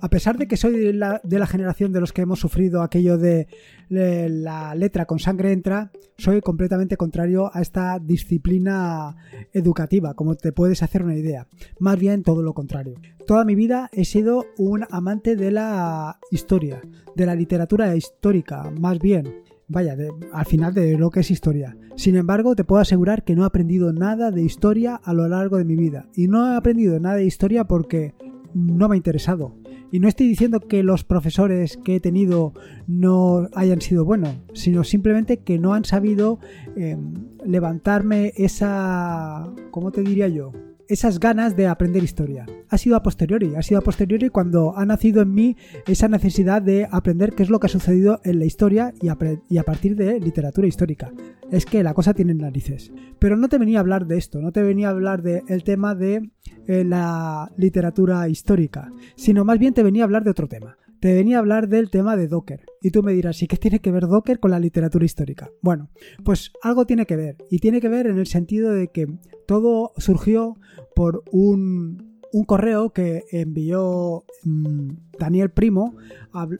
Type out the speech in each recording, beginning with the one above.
a pesar de que soy de la, generación de los que hemos sufrido aquello de la letra con sangre entra, soy completamente contrario a esta disciplina educativa, como te puedes hacer una idea. Más bien todo lo contrario. Toda mi vida he sido un amante de la historia, de la literatura histórica, más bien vaya, al final de lo que es historia. Sin embargo, te puedo asegurar que no he aprendido nada de historia a lo largo de mi vida. Y no he aprendido nada de historia porque no me ha interesado. Y no estoy diciendo que los profesores que he tenido no hayan sido buenos, sino simplemente que no han sabido em, levantarme esa, ¿cómo te diría yo? Esas ganas de aprender historia. Ha sido a posteriori, ha sido a posteriori cuando ha nacido en mí esa necesidad de aprender qué es lo que ha sucedido en la historia y a, partir de literatura histórica. Es que la cosa tiene narices. Pero no te venía a hablar de esto, no te venía a hablar del tema de eh, la literatura histórica, sino más bien te venía a hablar de otro tema te venía a hablar del tema de Docker. Y tú me dirás, ¿y qué tiene que ver Docker con la literatura histórica? Bueno, pues algo tiene que ver. Y tiene que ver en el sentido de que todo surgió por un, correo que envió mm, Daniel Primo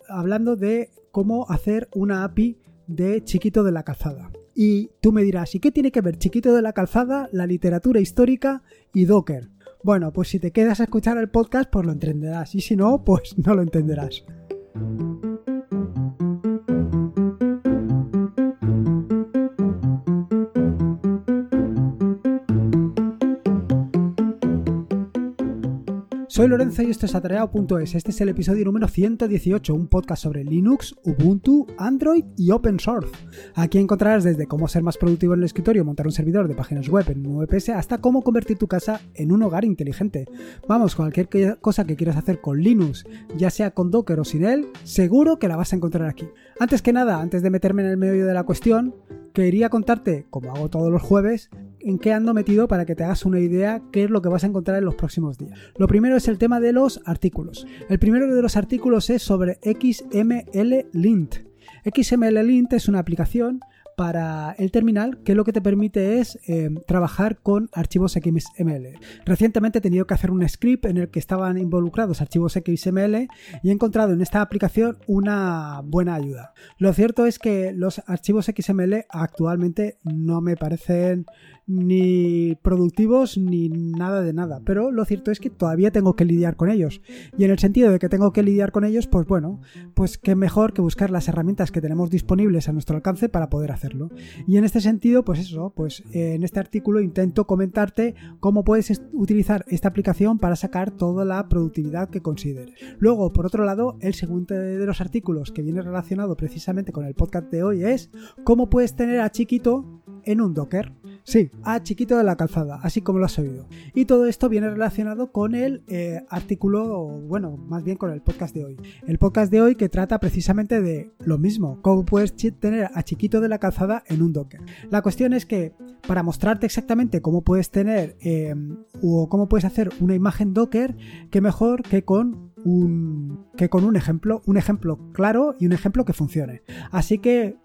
hablando de cómo hacer una API de Chiquito de la Calzada. Y tú me dirás, ¿y qué tiene que ver Chiquito de la Calzada, la literatura histórica y Docker? Bueno, pues si te quedas a escuchar el podcast, pues lo entenderás. Y si no, pues no lo entenderás. Soy Lorenzo y esto es Atareado.es. Este es el episodio número 118, un podcast sobre Linux, Ubuntu, Android y Open Source. Aquí encontrarás desde cómo ser más productivo en el escritorio, montar un servidor de páginas web en un VPS, hasta cómo convertir tu casa en un hogar inteligente. Vamos, cualquier cosa que quieras hacer con Linux, ya sea con Docker o sin él, seguro que la vas a encontrar aquí. Antes que nada, antes de meterme en el medio de la cuestión, quería contarte, como hago todos los jueves, en qué ando metido para que te hagas una idea qué es lo que vas a encontrar en los próximos días. Lo primero es el tema de los artículos. El primero de los artículos es sobre XML Lint. XML Lint es una aplicación para el terminal que lo que te permite es eh, trabajar con archivos XML. Recientemente he tenido que hacer un script en el que estaban involucrados archivos XML y he encontrado en esta aplicación una buena ayuda. Lo cierto es que los archivos XML actualmente no me parecen ni productivos ni nada de nada. Pero lo cierto es que todavía tengo que lidiar con ellos. Y en el sentido de que tengo que lidiar con ellos, pues bueno, pues qué mejor que buscar las herramientas que tenemos disponibles a nuestro alcance para poder hacerlo. Y en este sentido, pues eso, pues en este artículo intento comentarte cómo puedes utilizar esta aplicación para sacar toda la productividad que consideres. Luego, por otro lado, el segundo de los artículos que viene relacionado precisamente con el podcast de hoy es cómo puedes tener a Chiquito en un Docker. Sí, a Chiquito de la Calzada, así como lo has oído. Y todo esto viene relacionado con el eh, artículo, bueno, más bien con el podcast de hoy. El podcast de hoy que trata precisamente de lo mismo, cómo puedes tener a Chiquito de la Calzada en un Docker. La cuestión es que para mostrarte exactamente cómo puedes tener em, o cómo puedes hacer una imagen Docker, qué mejor que con un, que con un ejemplo, un ejemplo claro y un ejemplo que funcione. Así que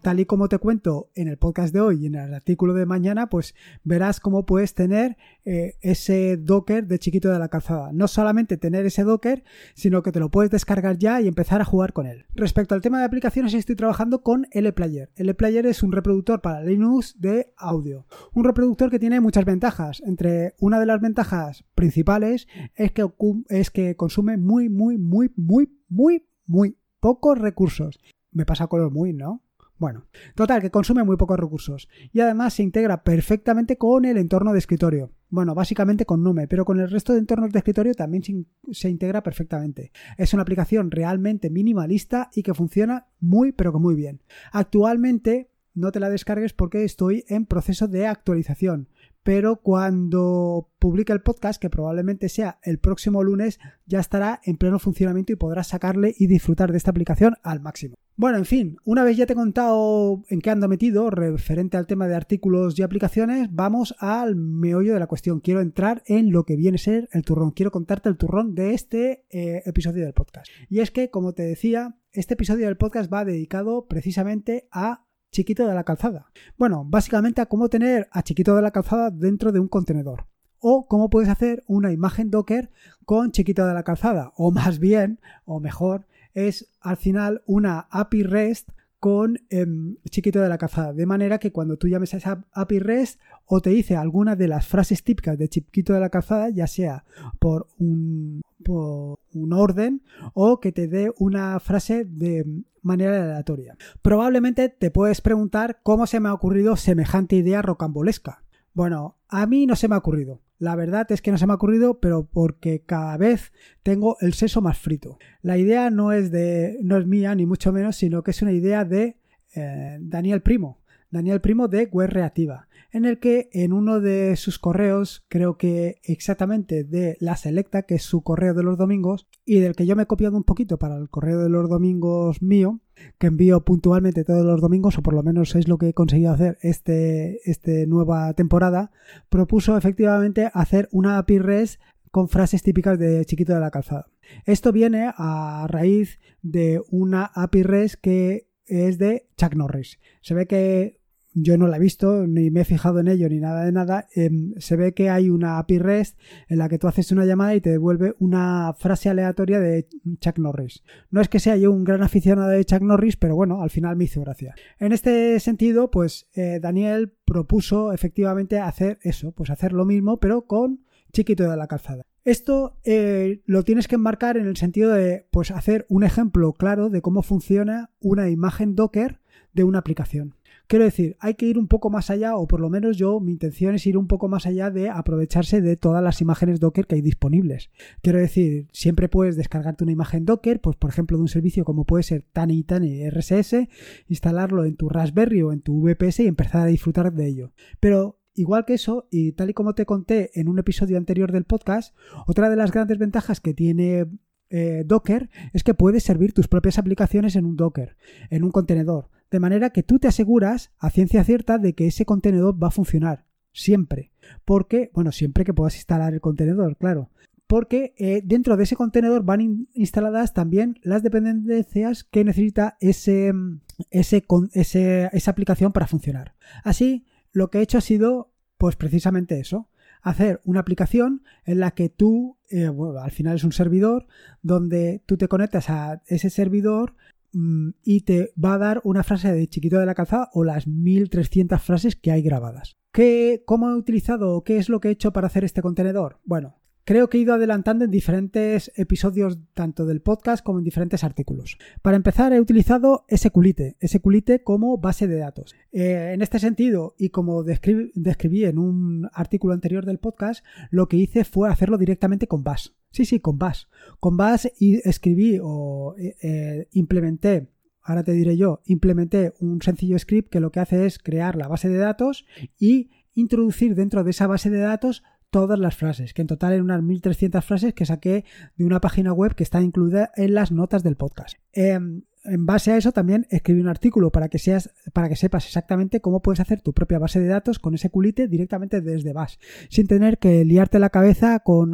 tal y como te cuento en el podcast de hoy y en el artículo de mañana, pues verás cómo puedes tener eh, ese Docker de chiquito de la calzada. No solamente tener ese Docker, sino que te lo puedes descargar ya y empezar a jugar con él. Respecto al tema de aplicaciones, estoy trabajando con LPlayer. LPlayer es un reproductor para Linux de audio. Un reproductor que tiene muchas ventajas. Entre una de las ventajas principales es que, es que consume muy, muy, muy, muy, muy, muy pocos recursos. Me pasa con los muy, ¿no? Bueno, total, que consume muy pocos recursos y además se integra perfectamente con el entorno de escritorio. Bueno, básicamente con Nume, pero con el resto de entornos de escritorio también se, integra perfectamente. Es una aplicación realmente minimalista y que funciona muy pero que muy bien. Actualmente no te la descargues porque estoy en proceso de actualización pero cuando publique el podcast, que probablemente sea el próximo lunes, ya estará en pleno funcionamiento y podrás sacarle y disfrutar de esta aplicación al máximo. Bueno, en fin, una vez ya te he contado en qué ando metido referente al tema de artículos y aplicaciones, vamos al meollo de la cuestión. Quiero entrar en lo que viene a ser el turrón. Quiero contarte el turrón de este eh, episodio del podcast. Y es que, como te decía, este episodio del podcast va dedicado precisamente a Chiquito de la Calzada. Bueno, básicamente a cómo tener a Chiquito de la Calzada dentro de un contenedor o cómo puedes hacer una imagen Docker con Chiquito de la Calzada, o más bien, o mejor, es al final una API REST con em, Chiquito de la Calzada, de manera que cuando tú llames a esa API REST o te dice alguna de las frases típicas de Chiquito de la Calzada, ya sea por un, por un orden o que te dé una frase de manera aleatoria. Probablemente te puedes preguntar cómo se me ha ocurrido semejante idea rocambolesca. Bueno, a mí no se me ha ocurrido. La verdad es que no se me ha ocurrido, pero porque cada vez tengo el seso más frito. La idea no es de, no es mía ni mucho menos, sino que es una idea de eh, Daniel Primo, Daniel Primo de Web en el que en uno de sus correos, creo que exactamente de la Selecta, que es su correo de los domingos, y del que yo me he copiado un poquito para el correo de los domingos mío, que envío puntualmente todos los domingos, o por lo menos es lo que he conseguido hacer este, este nueva temporada, propuso efectivamente hacer una API REST con frases típicas de Chiquito de la Calzada. Esto viene a raíz de una API REST que es de Chuck Norris. Se ve que yo no la he visto, ni me he fijado en ello, ni nada de nada. Em, se ve que hay una API REST en la que tú haces una llamada y te devuelve una frase aleatoria de Chuck Norris. No es que sea yo un gran aficionado de Chuck Norris, pero bueno, al final me hizo gracia. En este sentido, pues eh, Daniel propuso efectivamente hacer eso, pues hacer lo mismo, pero con Chiquito de la Calzada. Esto eh, lo tienes que enmarcar en el sentido de pues hacer un ejemplo claro de cómo funciona una imagen Docker de una aplicación. Quiero decir, hay que ir un poco más allá, o por lo menos yo, mi intención es ir un poco más allá de aprovecharse de todas las imágenes Docker que hay disponibles. Quiero decir, siempre puedes descargarte una imagen Docker, pues por ejemplo de un servicio como puede ser Tani Tani RSS, instalarlo en tu Raspberry o en tu VPS y empezar a disfrutar de ello. Pero Igual que eso, y tal y como te conté en un episodio anterior del podcast, otra de las grandes ventajas que tiene eh, Docker es que puedes servir tus propias aplicaciones en un Docker, en un contenedor, de manera que tú te aseguras a ciencia cierta de que ese contenedor va a funcionar, siempre. Porque, bueno, siempre que puedas instalar el contenedor, claro. Porque eh, dentro de ese contenedor van instaladas también las dependencias que necesita ese, ese, esa aplicación para funcionar. Así, lo que he hecho ha sido, pues precisamente eso, hacer una aplicación en la que tú, eh, al final es un servidor, donde tú te conectas a ese servidor mm, y te va a dar una frase de chiquito de la calzada o las 1300 frases que hay grabadas. ¿Qué, ¿Cómo he utilizado o qué es lo que he hecho para hacer este contenedor? Bueno, creo que he ido adelantando en diferentes episodios tanto del podcast como en diferentes artículos. Para empezar he utilizado SQLite, SQLite como base de datos. Eh, en este sentido, y como describí, en un artículo anterior del podcast, lo que hice fue hacerlo directamente con Bash. Sí, sí, con Bash. Con Bash escribí o eh, eh, implementé ahora te diré yo, implementé un sencillo script que lo que hace es crear la base de datos y introducir dentro de esa base de datos todas las frases, que en total eran unas 1300 frases que saqué de una página web que está incluida en las notas del podcast. Em, en base a eso también escribí un artículo para que seas para que sepas exactamente cómo puedes hacer tu propia base de datos con ese culite directamente desde Bash, sin tener que liarte la cabeza con,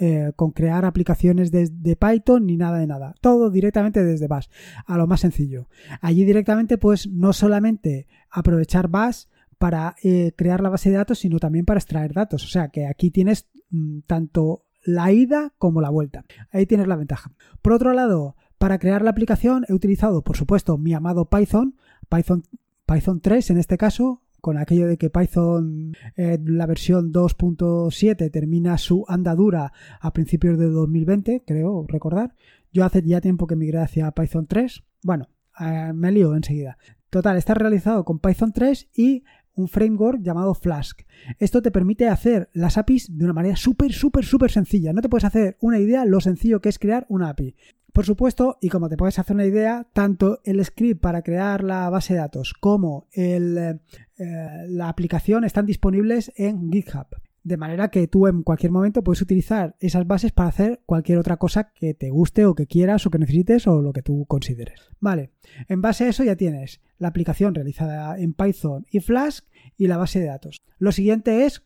eh, con crear aplicaciones de, de, Python ni nada de nada. Todo directamente desde Bash, a lo más sencillo. Allí directamente pues no solamente aprovechar Bash para eh, crear la base de datos, sino también para extraer datos. O sea que aquí tienes mm, tanto la ida como la vuelta. Ahí tienes la ventaja. Por otro lado, para crear la aplicación he utilizado, por supuesto, mi amado Python, Python, Python 3 en este caso, con aquello de que Python, eh, la versión 2.7 termina su andadura a principios de 2020, creo recordar. Yo hace ya tiempo que migré hacia Python 3. Bueno, eh, me lío enseguida. Total, está realizado con Python 3 y un framework llamado Flask. Esto te permite hacer las APIs de una manera súper, súper, súper sencilla. No te puedes hacer una idea lo sencillo que es crear una API. Por supuesto, y como te puedes hacer una idea, tanto el script para crear la base de datos como el, eh, la aplicación están disponibles en GitHub. De manera que tú en cualquier momento puedes utilizar esas bases para hacer cualquier otra cosa que te guste o que quieras o que necesites o lo que tú consideres. Vale, en base a eso ya tienes la aplicación realizada en Python y Flask y la base de datos. Lo siguiente es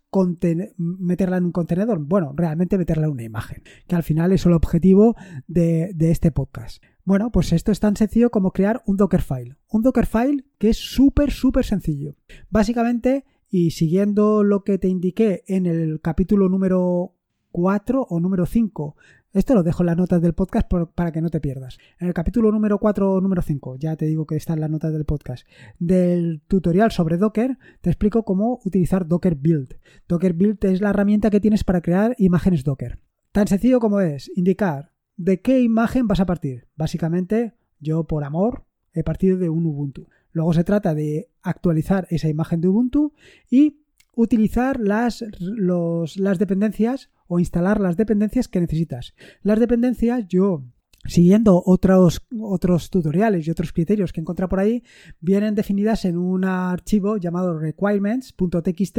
meterla en un contenedor. Bueno, realmente meterla en una imagen, que al final es el objetivo de, este podcast. Bueno, pues esto es tan sencillo como crear un Dockerfile. Un Dockerfile que es súper, súper sencillo. Básicamente y siguiendo lo que te indiqué en el capítulo número 4 o número 5 esto lo dejo en las notas del podcast para que no te pierdas. En el capítulo número 4 o número 5, ya te digo que está en las notas del podcast, del tutorial sobre Docker, te explico cómo utilizar Docker Build. Docker Build es la herramienta que tienes para crear imágenes Docker. Tan sencillo como es indicar de qué imagen vas a partir. Básicamente, yo por amor he partido de un Ubuntu. Luego se trata de actualizar esa imagen de Ubuntu y utilizar las, las dependencias o instalar las dependencias que necesitas. Las dependencias yo siguiendo otros, otros tutoriales y otros criterios que encontré por ahí, vienen definidas en un archivo llamado requirements.txt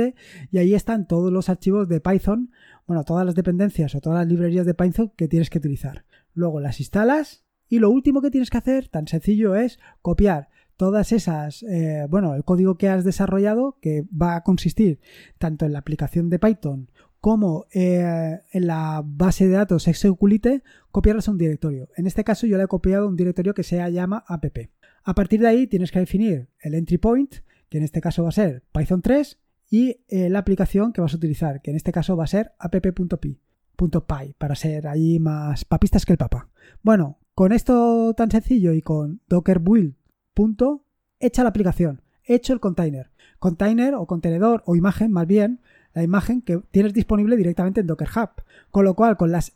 y ahí están todos los archivos de Python, bueno, todas las dependencias o todas las librerías de Python que tienes que utilizar. Luego las instalas y lo último que tienes que hacer, tan sencillo, es copiar todas esas, eh, bueno, el código que has desarrollado, que va a consistir tanto en la aplicación de Python como eh, en la base de datos Execulite, copiarlas a un directorio. En este caso yo le he copiado un directorio que se llama app. A partir de ahí tienes que definir el entry point, que en este caso va a ser Python 3, y eh, la aplicación que vas a utilizar, que en este caso va a ser app.py, para ser ahí más papistas que el papa. Bueno, con esto tan sencillo y con docker build punto, hecha la aplicación, hecho el container. Container o contenedor o imagen más bien, la imagen que tienes disponible directamente en Docker Hub. Con lo cual, con las,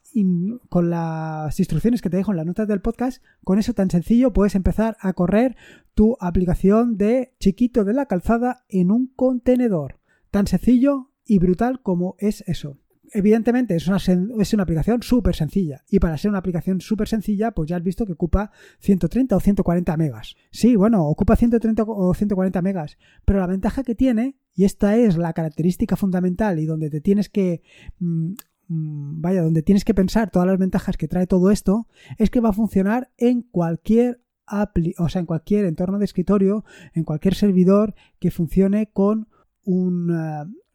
instrucciones que te dejo en las notas del podcast, con eso tan sencillo puedes empezar a correr tu aplicación de chiquito de la calzada en un contenedor. Tan sencillo y brutal como es eso evidentemente es una, es una aplicación súper sencilla. Y para ser una aplicación súper sencilla, pues ya has visto que ocupa 130 o 140 megas. Sí, bueno, ocupa 130 o 140 megas. Pero la ventaja que tiene, y esta es la característica fundamental y donde te tienes que... Mm, mm, vaya, donde tienes que pensar todas las ventajas que trae todo esto, es que va a funcionar en cualquier o sea, en cualquier entorno de escritorio, en cualquier servidor que funcione con un,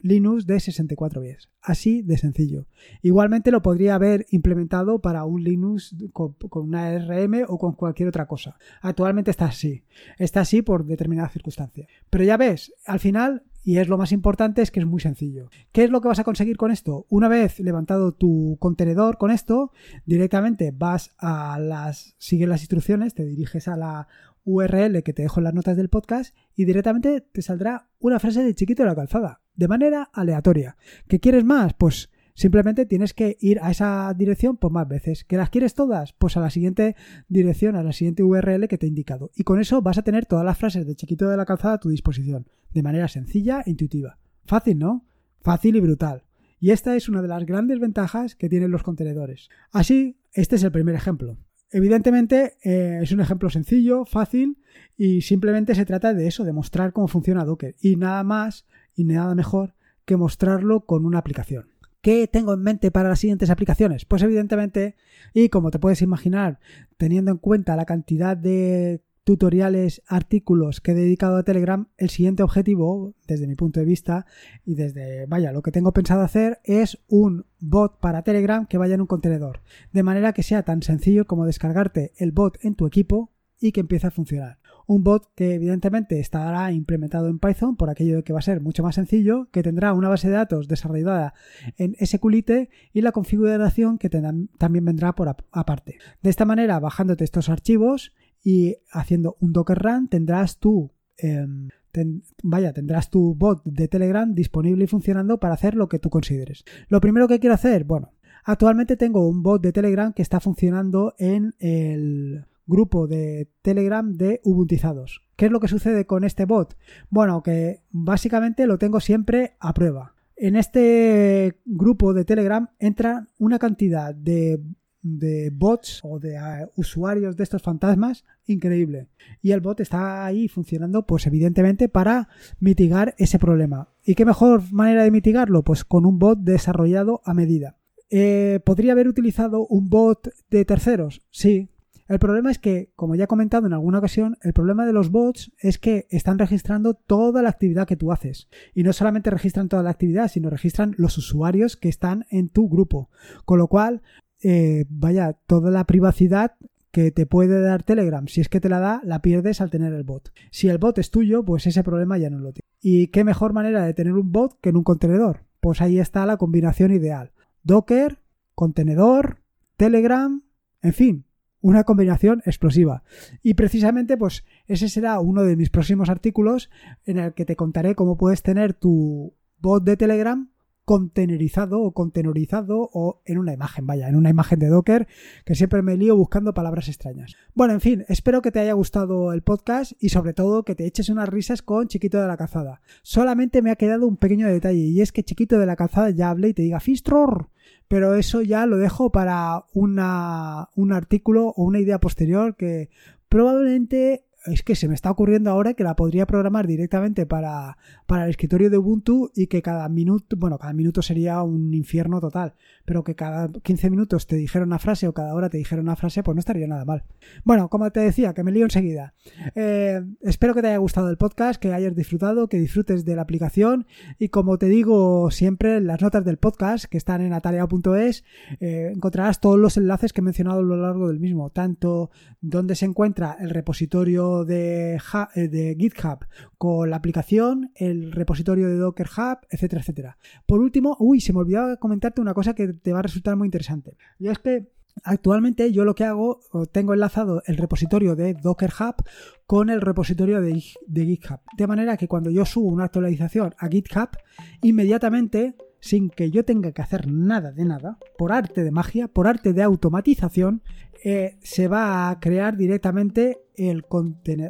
Linux de 64 bits. Así de sencillo. Igualmente lo podría haber implementado para un Linux con, una ARM o con cualquier otra cosa. Actualmente está así. Está así por determinadas circunstancias. Pero ya ves, al final, y es lo más importante, es que es muy sencillo. ¿Qué es lo que vas a conseguir con esto? Una vez levantado tu contenedor con esto, directamente vas a las. sigues las instrucciones, te diriges a la URL que te dejo en las notas del podcast y directamente te saldrá una frase de chiquito de la calzada, de manera aleatoria. ¿Qué quieres más? Pues simplemente tienes que ir a esa dirección por más veces. ¿Que las quieres todas? Pues a la siguiente dirección, a la siguiente URL que te he indicado. Y con eso vas a tener todas las frases de chiquito de la calzada a tu disposición, de manera sencilla e intuitiva. Fácil, ¿no? Fácil y brutal. Y esta es una de las grandes ventajas que tienen los contenedores. Así, este es el primer ejemplo. Evidentemente eh, es un ejemplo sencillo, fácil y simplemente se trata de eso, de mostrar cómo funciona Docker y nada más y nada mejor que mostrarlo con una aplicación. ¿Qué tengo en mente para las siguientes aplicaciones? Pues evidentemente, y como te puedes imaginar, teniendo en cuenta la cantidad de tutoriales, artículos que he dedicado a Telegram, el siguiente objetivo, desde mi punto de vista, y desde, vaya, lo que tengo pensado hacer es un bot para Telegram que vaya en un contenedor, de manera que sea tan sencillo como descargarte el bot en tu equipo y que empiece a funcionar. Un bot que evidentemente estará implementado en Python por aquello de que va a ser mucho más sencillo, que tendrá una base de datos desarrollada en SQLite y la configuración que también vendrá por aparte. De esta manera, bajándote estos archivos, y haciendo un Docker Run tendrás tu em, vaya, tendrás tu bot de Telegram disponible y funcionando para hacer lo que tú consideres. Lo primero que quiero hacer, bueno, actualmente tengo un bot de Telegram que está funcionando en el grupo de Telegram de Ubuntizados. ¿Qué es lo que sucede con este bot? Bueno, que básicamente lo tengo siempre a prueba. En este grupo de Telegram entra una cantidad de de bots o de eh, usuarios de estos fantasmas increíble. Y el bot está ahí funcionando, pues evidentemente, para mitigar ese problema. ¿Y qué mejor manera de mitigarlo? Pues con un bot desarrollado a medida. Eh, ¿Podría haber utilizado un bot de terceros? Sí. El problema es que, como ya he comentado en alguna ocasión, el problema de los bots es que están registrando toda la actividad que tú haces. Y no solamente registran toda la actividad, sino registran los usuarios que están en tu grupo. Con lo cual, eh, vaya, toda la privacidad que te puede dar Telegram, si es que te la da, la pierdes al tener el bot. Si el bot es tuyo, pues ese problema ya no lo tiene. ¿Y qué mejor manera de tener un bot que en un contenedor? Pues ahí está la combinación ideal. Docker, contenedor, Telegram, en fin, una combinación explosiva. Y precisamente, pues ese será uno de mis próximos artículos en el que te contaré cómo puedes tener tu bot de Telegram contenerizado o contenerizado o en una imagen, vaya, en una imagen de Docker, que siempre me lío buscando palabras extrañas. Bueno, en fin, espero que te haya gustado el podcast y sobre todo que te eches unas risas con Chiquito de la Calzada. Solamente me ha quedado un pequeño detalle y es que Chiquito de la Calzada ya hable y te diga Fistror, pero eso ya lo dejo para una, un artículo o una idea posterior que probablemente es que se me está ocurriendo ahora que la podría programar directamente para, para el escritorio de Ubuntu y que cada minuto, bueno, cada minuto sería un infierno total, pero que cada 15 minutos te dijera una frase o cada hora te dijera una frase, pues no estaría nada mal. Bueno, como te decía, que me lío enseguida. Eh, espero que te haya gustado el podcast, que hayas disfrutado, que disfrutes de la aplicación y como te digo siempre, las notas del podcast que están en atareado.es eh, encontrarás todos los enlaces que he mencionado a lo largo del mismo, tanto donde se encuentra el repositorio de, eh, de GitHub con la aplicación, el repositorio de Docker Hub, etcétera, etcétera. Por último, uy, se me olvidaba comentarte una cosa que te va a resultar muy interesante. Y es que Actualmente yo lo que hago, tengo enlazado el repositorio de Docker Hub con el repositorio de, de, GitHub. De manera que cuando yo subo una actualización a GitHub, inmediatamente, sin que yo tenga que hacer nada de nada, por arte de magia, por arte de automatización, eh, se va a crear directamente el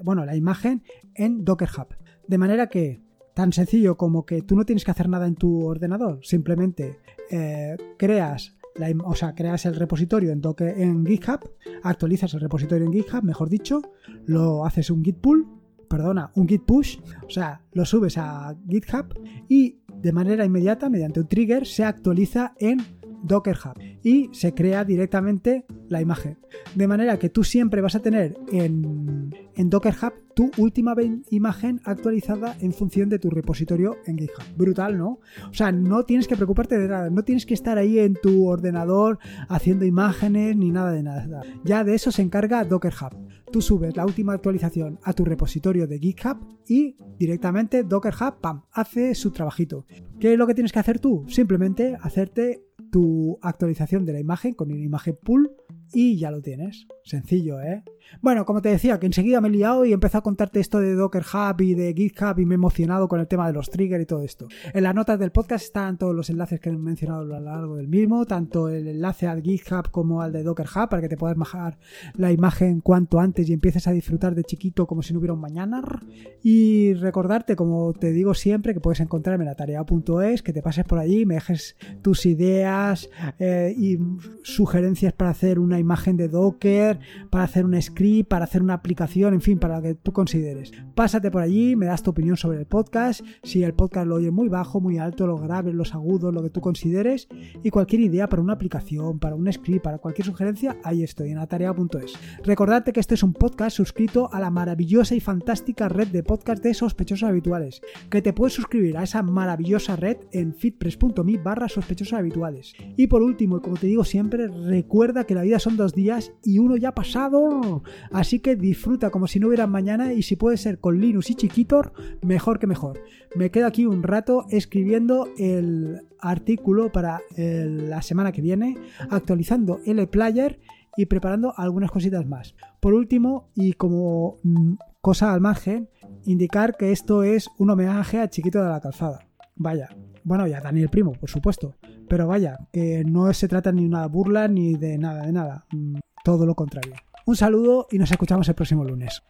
bueno, la imagen en Docker Hub. De manera que, tan sencillo como que tú no tienes que hacer nada en tu ordenador, simplemente eh, creas la, o sea, creas el repositorio en, Docker, en GitHub, actualizas el repositorio en GitHub, mejor dicho, lo haces un git pull, perdona, un git push, o sea, lo subes a GitHub y de manera inmediata, mediante un trigger, se actualiza en Docker Hub y se crea directamente la imagen. De manera que tú siempre vas a tener en, en Docker Hub tu última imagen actualizada en función de tu repositorio en GitHub. Brutal, ¿no? O sea, no tienes que preocuparte de nada, no tienes que estar ahí en tu ordenador haciendo imágenes ni nada de nada. Ya de eso se encarga Docker Hub. Tú subes la última actualización a tu repositorio de GitHub y directamente Docker Hub, ¡pam!, hace su trabajito. ¿Qué es lo que tienes que hacer tú? Simplemente hacerte tu actualización de la imagen con una imagen pool y ya lo tienes. Sencillo, ¿eh? Bueno, como te decía, que enseguida me he liado y empecé a contarte esto de Docker Hub y de GitHub y me he emocionado con el tema de los triggers y todo esto. En las notas del podcast están todos los enlaces que he mencionado a lo largo del mismo, tanto el enlace al GitHub como al de Docker Hub para que te puedas bajar la imagen cuanto antes y empieces a disfrutar de chiquito como si no hubiera un mañana. Y recordarte, como te digo siempre, que puedes encontrarme en la tarea.es, que te pases por allí, me dejes tus ideas eh, y sugerencias para hacer una imagen de Docker, para hacer un script, para hacer una aplicación, en fin, para lo que tú consideres. Pásate por allí, me das tu opinión sobre el podcast, si el podcast lo oye muy bajo, muy alto, los graves, los agudos, lo que tú consideres, y cualquier idea para una aplicación, para un script, para cualquier sugerencia, ahí estoy, en atarea.es. Recordarte que este es un podcast suscrito a la maravillosa y fantástica red de podcast de sospechosos habituales, que te puedes suscribir a esa maravillosa red en fitpress.me barra sospechosos habituales. Y por último, y como te digo siempre, recuerda que la vida son dos días y uno ya ha pasado. Así que disfruta como si no hubiera mañana y si puede ser con Linux y Chiquitor, mejor que mejor. Me quedo aquí un rato escribiendo el artículo para la semana que viene, actualizando el player y preparando algunas cositas más. Por último, y como mm, cosa al margen, indicar que esto es un homenaje a Chiquito de la Calzada. Vaya, bueno, y a Daniel Primo, por supuesto. Pero vaya, que no se trata ni de una burla ni de nada, de nada. Todo lo contrario. Un saludo y nos escuchamos el próximo lunes.